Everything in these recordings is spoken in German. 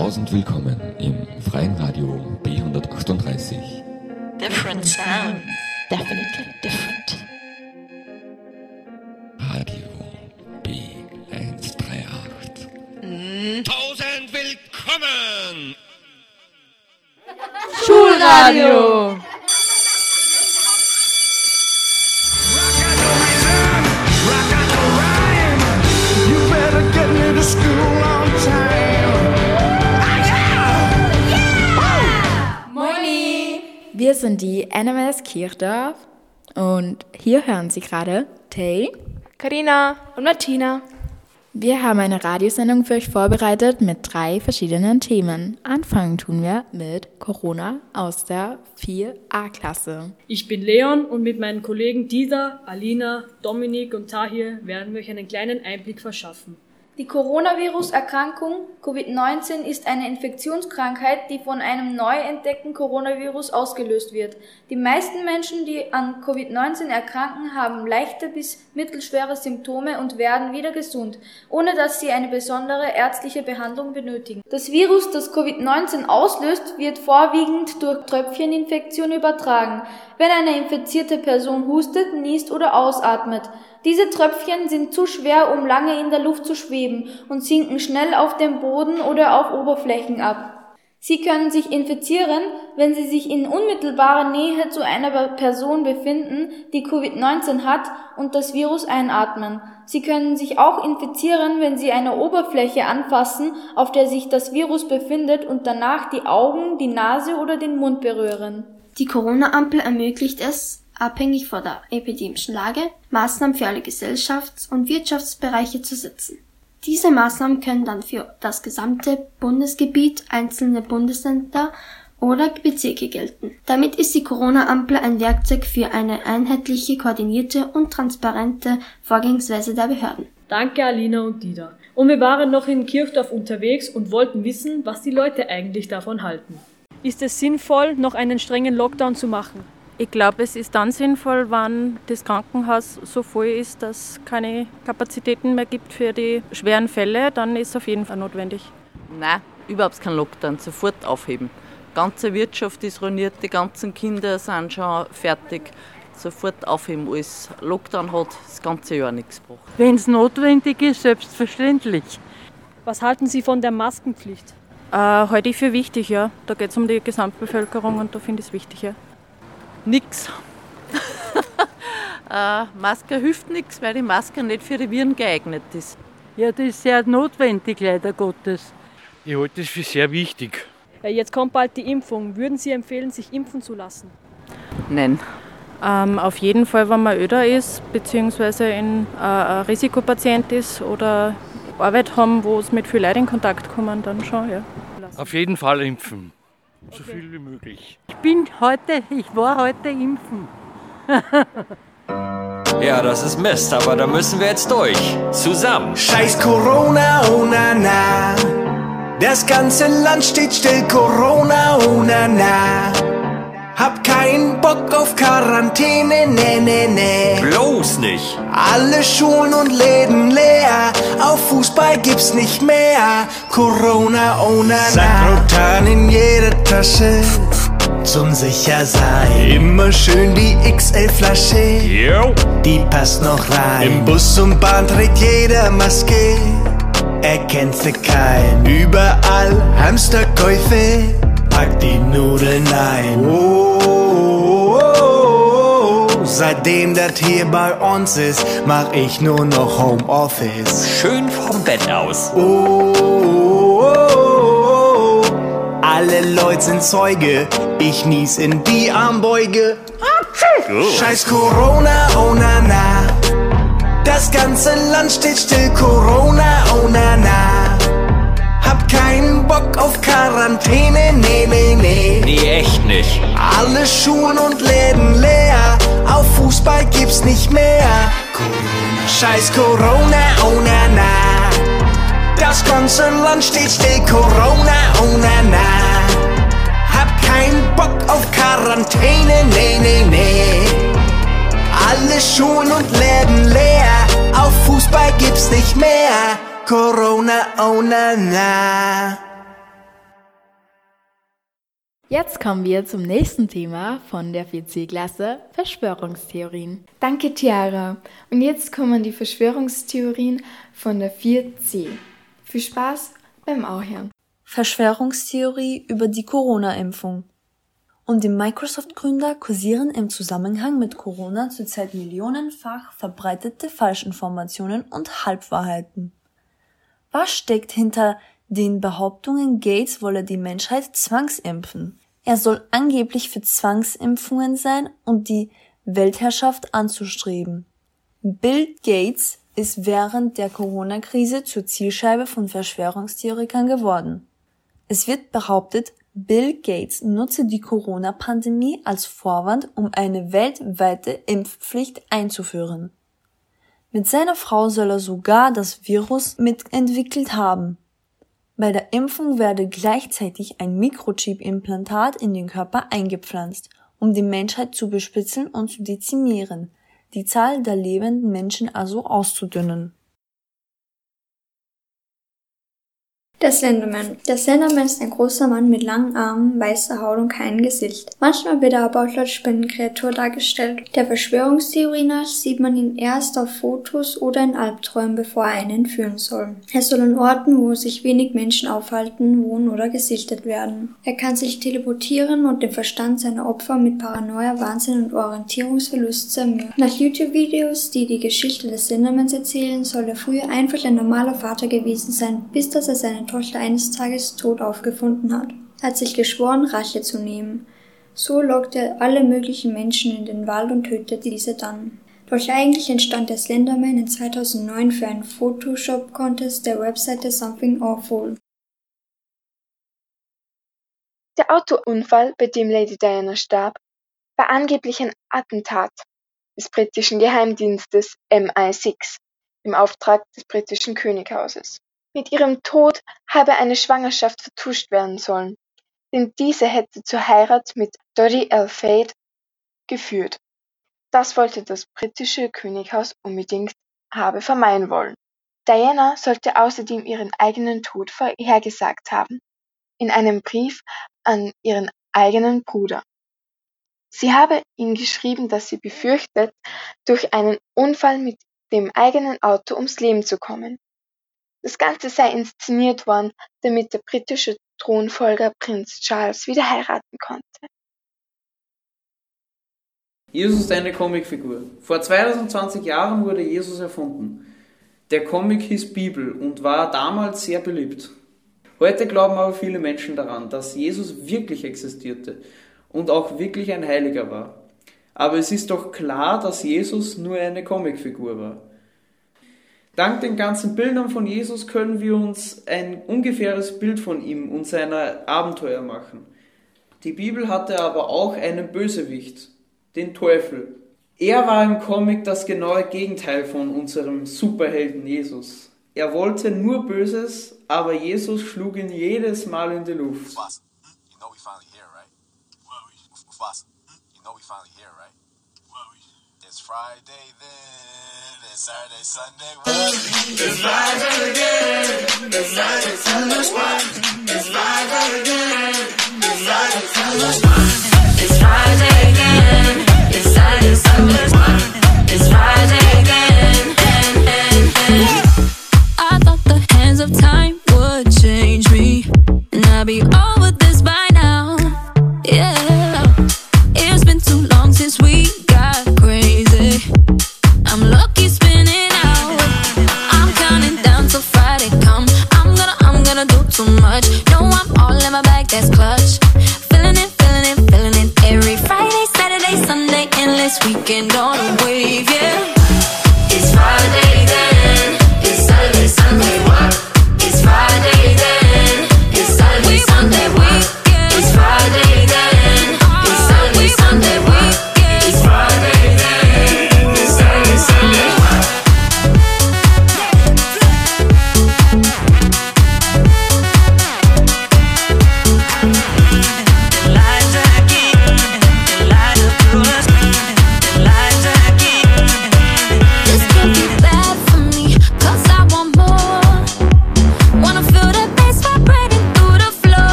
Tausend willkommen im freien Radio B138. Different sound. Definitely different. Radio B138. Tausend willkommen! Schulradio. Wir sind die NMS Kirchdorf und hier hören Sie gerade Tay. Karina und Martina. Wir haben eine Radiosendung für euch vorbereitet mit drei verschiedenen Themen. Anfangen tun wir mit Corona aus der 4a-Klasse. Ich bin Leon und mit meinen Kollegen Dida, Alina, Dominik und Tahir werden wir euch einen kleinen Einblick verschaffen. Die Coronavirus-Erkrankung Covid-19 ist eine Infektionskrankheit, die von einem neu entdeckten Coronavirus ausgelöst wird. Die meisten Menschen, die an Covid-19 erkranken, haben leichte bis mittelschwere Symptome und werden wieder gesund, ohne dass sie eine besondere ärztliche Behandlung benötigen. Das Virus, das Covid-19 auslöst, wird vorwiegend durch Tröpfcheninfektion übertragen, wenn eine infizierte Person hustet, niest oder ausatmet. Diese Tröpfchen sind zu schwer, um lange in der Luft zu schweben und sinken schnell auf dem Boden oder auf Oberflächen ab. Sie können sich infizieren, wenn sie sich in unmittelbarer Nähe zu einer Person befinden, die Covid-19 hat und das Virus einatmen. Sie können sich auch infizieren, wenn sie eine Oberfläche anfassen, auf der sich das Virus befindet und danach die Augen, die Nase oder den Mund berühren. Die Corona-Ampel ermöglicht es, abhängig von der epidemischen Lage, Maßnahmen für alle Gesellschafts- und Wirtschaftsbereiche zu setzen. Diese Maßnahmen können dann für das gesamte Bundesgebiet, einzelne Bundesländer oder Bezirke gelten. Damit ist die Corona-Ampel ein Werkzeug für eine einheitliche, koordinierte und transparente Vorgehensweise der Behörden. Danke Alina und Dida. Und wir waren noch in Kirchdorf unterwegs und wollten wissen, was die Leute eigentlich davon halten. Ist es sinnvoll, noch einen strengen Lockdown zu machen? Ich glaube, es ist dann sinnvoll, wenn das Krankenhaus so voll ist, dass es keine Kapazitäten mehr gibt für die schweren Fälle, dann ist es auf jeden Fall notwendig. Nein, überhaupt kein Lockdown, sofort aufheben. Die ganze Wirtschaft ist ruiniert, die ganzen Kinder sind schon fertig. Sofort aufheben alles. Lockdown hat das ganze Jahr nichts gebracht. Wenn es notwendig ist, selbstverständlich. Was halten Sie von der Maskenpflicht? Äh, halte ich für wichtig, ja. Da geht es um die Gesamtbevölkerung und da finde ich es wichtig, ja. Nix. äh, Maske hilft nichts, weil die Maske nicht für die Viren geeignet ist. Ja, das ist sehr notwendig, leider Gottes. Ich halte es für sehr wichtig. Ja, jetzt kommt bald die Impfung. Würden Sie empfehlen, sich impfen zu lassen? Nein. Ähm, auf jeden Fall, wenn man öder ist, beziehungsweise ein äh, ein Risikopatient ist oder Arbeit haben, wo es mit viel Leuten in Kontakt kommen, dann schon, ja. Auf jeden Fall impfen. So viel wie möglich. Ich bin heute, ich war heute impfen. Ja, das ist Mist, aber da müssen wir jetzt durch. Zusammen. Scheiß Corona, oh na na. Das ganze Land steht still, Corona, oh na na. Hab keinen Bock auf Quarantäne, ne, ne, ne. Bloß nicht. Alle Schulen und Läden leer, auf Fußball gibt's nicht mehr. Corona, oh na na. Sakrotan in jeder Tasche, zum Sichersein. Immer schön die XL-Flasche, die passt noch rein. Im Bus und Bahn trägt jeder Maske, erkennst du kein. Überall Hamsterkäufe, pack die Nudeln ein. Oh. Seitdem das hier bei uns ist, mach ich nur noch Homeoffice. Schön vom Bett aus. Oh, oh, oh, oh. alle Leute sind Zeuge, ich nies in die Armbeuge. Scheiß Corona, oh na na. Das ganze Land steht still, Corona, oh na na. Hab keinen Bock auf Quarantäne, nee, nee, nee. Nee, echt nicht. Alle Schulen und Läden leer, auf Fußball gibt's nicht mehr. Corona. Scheiß Corona, oh na na. Das ganze Land steht still, Corona, oh na na. Hab keinen Bock auf Quarantäne, nee, nee, nee. Alle Schulen und Läden leer, auf Fußball gibt's nicht mehr. Corona, oh na na. Jetzt kommen wir zum nächsten Thema von der 4C-Klasse, Verschwörungstheorien. Danke, Tiara. Und jetzt kommen die Verschwörungstheorien von der 4C. Viel Spaß beim Auhören. Verschwörungstheorie über die Corona-Impfung. Und die Microsoft-Gründer kursieren im Zusammenhang mit Corona zurzeit millionenfach verbreitete Falschinformationen und Halbwahrheiten. Was steckt hinter den Behauptungen, Gates wolle die Menschheit zwangsimpfen? Er soll angeblich für Zwangsimpfungen sein und die Weltherrschaft anzustreben. Bill Gates ist während der Corona-Krise zur Zielscheibe von Verschwörungstheorikern geworden. Es wird behauptet, Bill Gates nutze die Corona-Pandemie als Vorwand, um eine weltweite Impfpflicht einzuführen. Mit seiner Frau soll er sogar das Virus mitentwickelt haben. Bei der Impfung werde gleichzeitig ein Mikrochip-Implantat in den Körper eingepflanzt, um die Menschheit zu bespitzeln und zu dezimieren, die Zahl der lebenden Menschen also auszudünnen. Der Slenderman. Der Slenderman ist ein großer Mann mit langen Armen, weißer Haut und keinem Gesicht. Manchmal wird er aber auch als Spinnenkreatur dargestellt. Der Verschwörungstheorie nach sieht man ihn erst auf Fotos oder in Albträumen, bevor er einen entführen soll. Er soll an Orten, wo sich wenig Menschen aufhalten, wohnen oder gesichtet werden. Er kann sich teleportieren und den Verstand seiner Opfer mit Paranoia, Wahnsinn und Orientierungsverlust zermürben. Nach YouTube-Videos, die die Geschichte des Slendermans erzählen, soll er früher einfach ein normaler Vater gewesen sein, bis dass er seine Tochter eines Tages tot aufgefunden hat. Hat sich geschworen, Rache zu nehmen. So lockte er alle möglichen Menschen in den Wald und tötete diese dann. Doch eigentlich entstand der Slenderman in 2009 für einen Photoshop-Contest der Webseite Something Awful. Der Autounfall, bei dem Lady Diana starb, war angeblich ein Attentat des britischen Geheimdienstes MI6 im Auftrag des britischen Könighauses. Mit ihrem Tod habe eine Schwangerschaft vertuscht werden sollen, denn diese hätte zur Heirat mit Dodi el-Fayed geführt. Das wollte das britische Könighaus unbedingt habe vermeiden wollen. Diana sollte außerdem ihren eigenen Tod vorhergesagt haben, in einem Brief an ihren eigenen Bruder. Sie habe ihm geschrieben, dass sie befürchtet, durch einen Unfall mit dem eigenen Auto ums Leben zu kommen. Das Ganze sei inszeniert worden, damit der britische Thronfolger Prinz Charles wieder heiraten konnte. Jesus ist eine Comicfigur. Vor 2020 Jahren wurde Jesus erfunden. Der Comic hieß Bibel und war damals sehr beliebt. Heute glauben aber viele Menschen daran, dass Jesus wirklich existierte und auch wirklich ein Heiliger war. Aber es ist doch klar, dass Jesus nur eine Comicfigur war. Dank den ganzen Bildern von Jesus können wir uns ein ungefähres Bild von ihm und seiner Abenteuer machen. Die Bibel hatte aber auch einen Bösewicht, den Teufel. Er war im Comic das genaue Gegenteil von unserem Superhelden Jesus. Er wollte nur Böses, aber Jesus schlug ihn jedes Mal in die Luft. Friday then, it's Saturday, Sunday. It's Friday again. It's Friday, Sunday. What? It's Friday again. It's Sunday. What? It's Friday again. It's Saturday, Sunday. It's Friday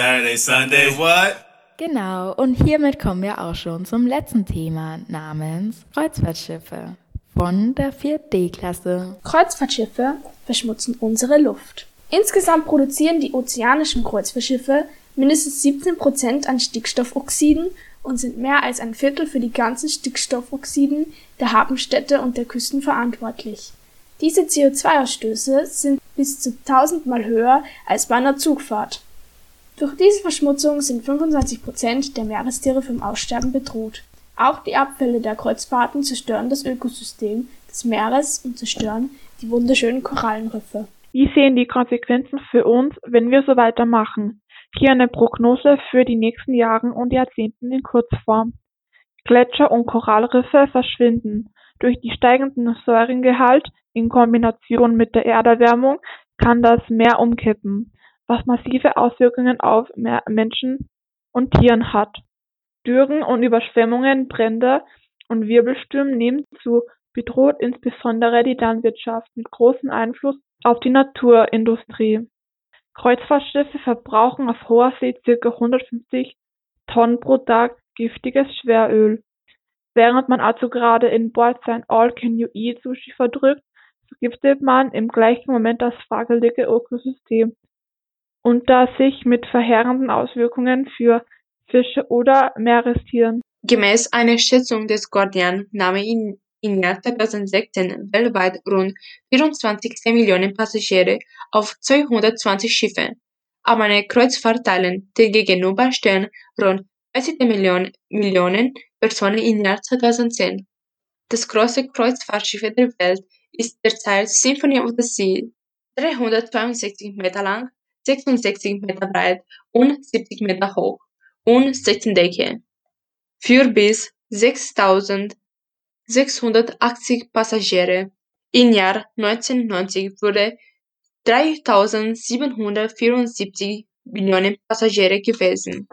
Sunday what? Genau, und hiermit kommen wir auch schon zum letzten Thema namens Kreuzfahrtschiffe von der 4D-Klasse. Kreuzfahrtschiffe verschmutzen unsere Luft. Insgesamt produzieren die ozeanischen Kreuzfahrtschiffe mindestens 17 Prozent an Stickstoffoxiden und sind mehr als ein Viertel für die ganzen Stickstoffoxiden der Hafenstädte und der Küsten verantwortlich. Diese CO2-Ausstöße sind bis zu tausendmal höher als bei einer Zugfahrt. Durch diese Verschmutzung sind 25 Prozent der Meerestiere vom Aussterben bedroht. Auch die Abfälle der Kreuzfahrten zerstören das Ökosystem des Meeres und zerstören die wunderschönen Korallenriffe. Wie sehen die Konsequenzen für uns, wenn wir so weitermachen? Hier eine Prognose für die nächsten Jahre und Jahrzehnten in Kurzform. Gletscher und Korallriffe verschwinden. Durch die steigenden Säurengehalt in Kombination mit der Erderwärmung kann das Meer umkippen, was massive Auswirkungen auf Menschen und Tieren hat. Dürren und Überschwemmungen, Brände und Wirbelstürme nehmen zu, bedroht insbesondere die Landwirtschaft mit großem Einfluss auf die Naturindustrie. Kreuzfahrtschiffe verbrauchen auf hoher See circa 150 Tonnen pro Tag giftiges Schweröl. Während man also gerade in Bord sein All-Can-You-Eat-Sushi verdrückt, vergiftet man im gleichen Moment das fragwürdige Ökosystem, und das sich mit verheerenden Auswirkungen für Fische oder Meerestieren. Gemäß einer Schätzung des Guardian nahmen im Jahr 2016 weltweit rund 24 Millionen Passagiere auf 220 Schiffe an eine Kreuzfahrt teilen, demgegenüber stehen rund 30 Millionen, Millionen Personen im Jahr 2010. Das größte Kreuzfahrtschiff der Welt ist derzeit Symphony of the Sea, 362 Meter lang, 66 Meter breit und 70 Meter hoch und 16 Decke. Für bis 6000 680 Passagiere. Im Jahr 1990 wurde 3.774 Millionen Passagiere gewesen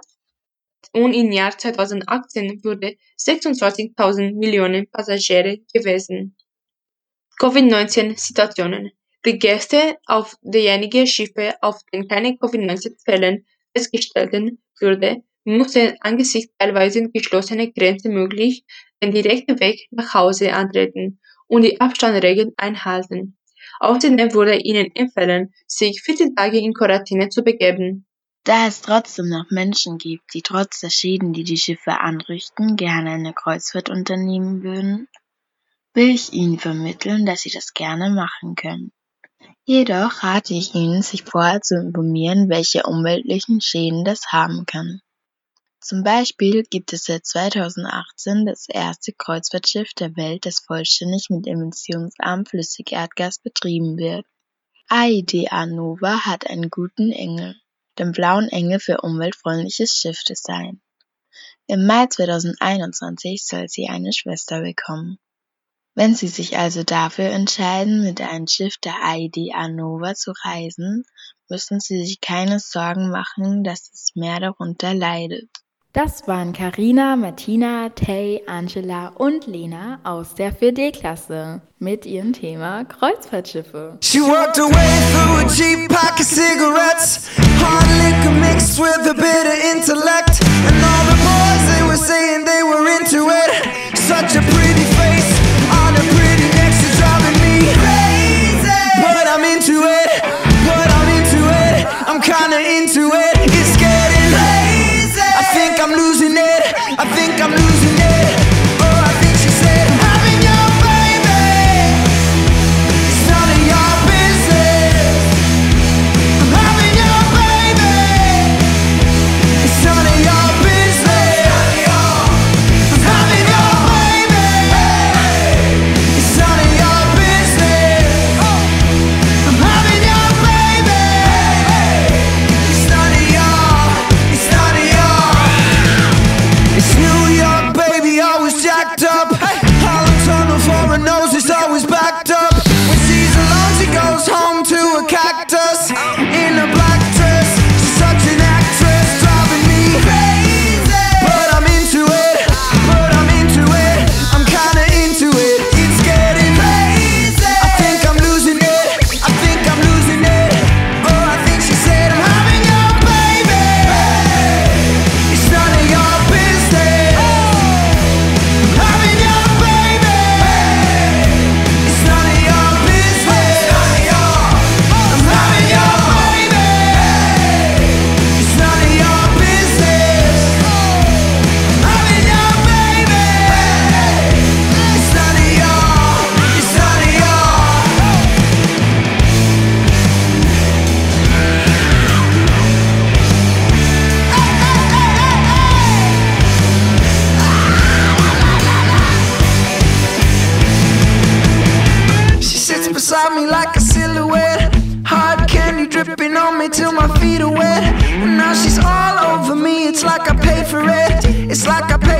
und im Jahr 2018 wurde 26.000 Millionen Passagiere gewesen. Covid-19-Situationen. Die Gäste auf derjenigen Schiffe, auf denen keine Covid-19-Fällen festgestellt wurde, mussten angesichts teilweise geschlossener Grenzen möglich den direkten Weg nach Hause antreten und die Abstandsregeln einhalten. Außerdem wurde ihnen empfohlen, sich 14 Tage in Quarantäne zu begeben. Da es trotzdem noch Menschen gibt, die trotz der Schäden, die die Schiffe anrichten, gerne eine Kreuzfahrt unternehmen würden, will ich Ihnen vermitteln, dass Sie das gerne machen können. Jedoch rate ich Ihnen, sich vorher zu informieren, welche umweltlichen Schäden das haben kann. Zum Beispiel gibt es seit 2018 das erste Kreuzfahrtschiff der Welt, das vollständig mit emissionsarmem Flüssigerdgas betrieben wird. AIDA Nova hat einen guten Engel, den blauen Engel für umweltfreundliches Schiffdesign. Im Mai 2021 soll sie eine Schwester bekommen. Wenn Sie sich also dafür entscheiden, mit einem Schiff der AIDA Nova zu reisen, müssen Sie sich keine Sorgen machen, dass das Meer darunter leidet. Das waren Karina, Martina, Tay, Angela und Lena aus der 4D-Klasse mit ihrem Thema Kreuzfahrtschiffe. She walked away through a cheap pack of cigarettes Hard liquor mixed with a bit of intellect And all the boys, they were saying they were into it Such a pretty face into it,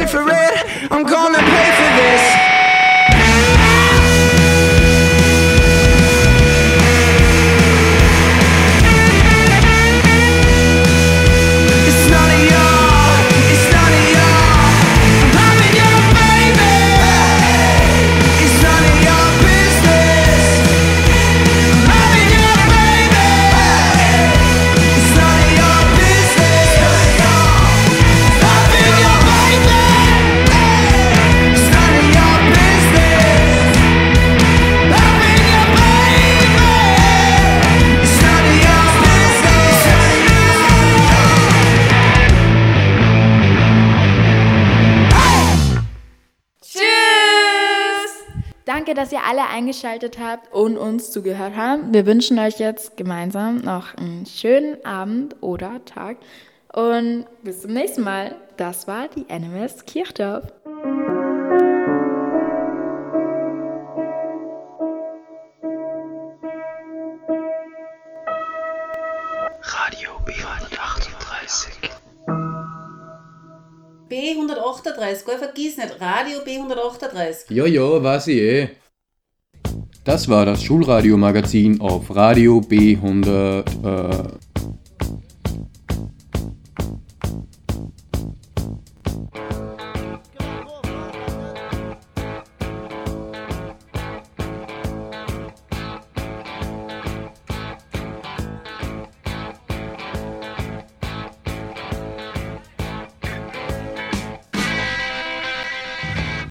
for it. I'm gonna pay for this. Dass ihr alle eingeschaltet habt und uns zugehört habt. Wir wünschen euch jetzt gemeinsam noch einen schönen Abend oder Tag und bis zum nächsten Mal. Das war die NMS Kirchdorf. Radio B138. B138, gell, vergiss nicht, Radio B138. Ja, ja, weiß ich eh. Das war das Schulradio-Magazin auf Radio B100. Äh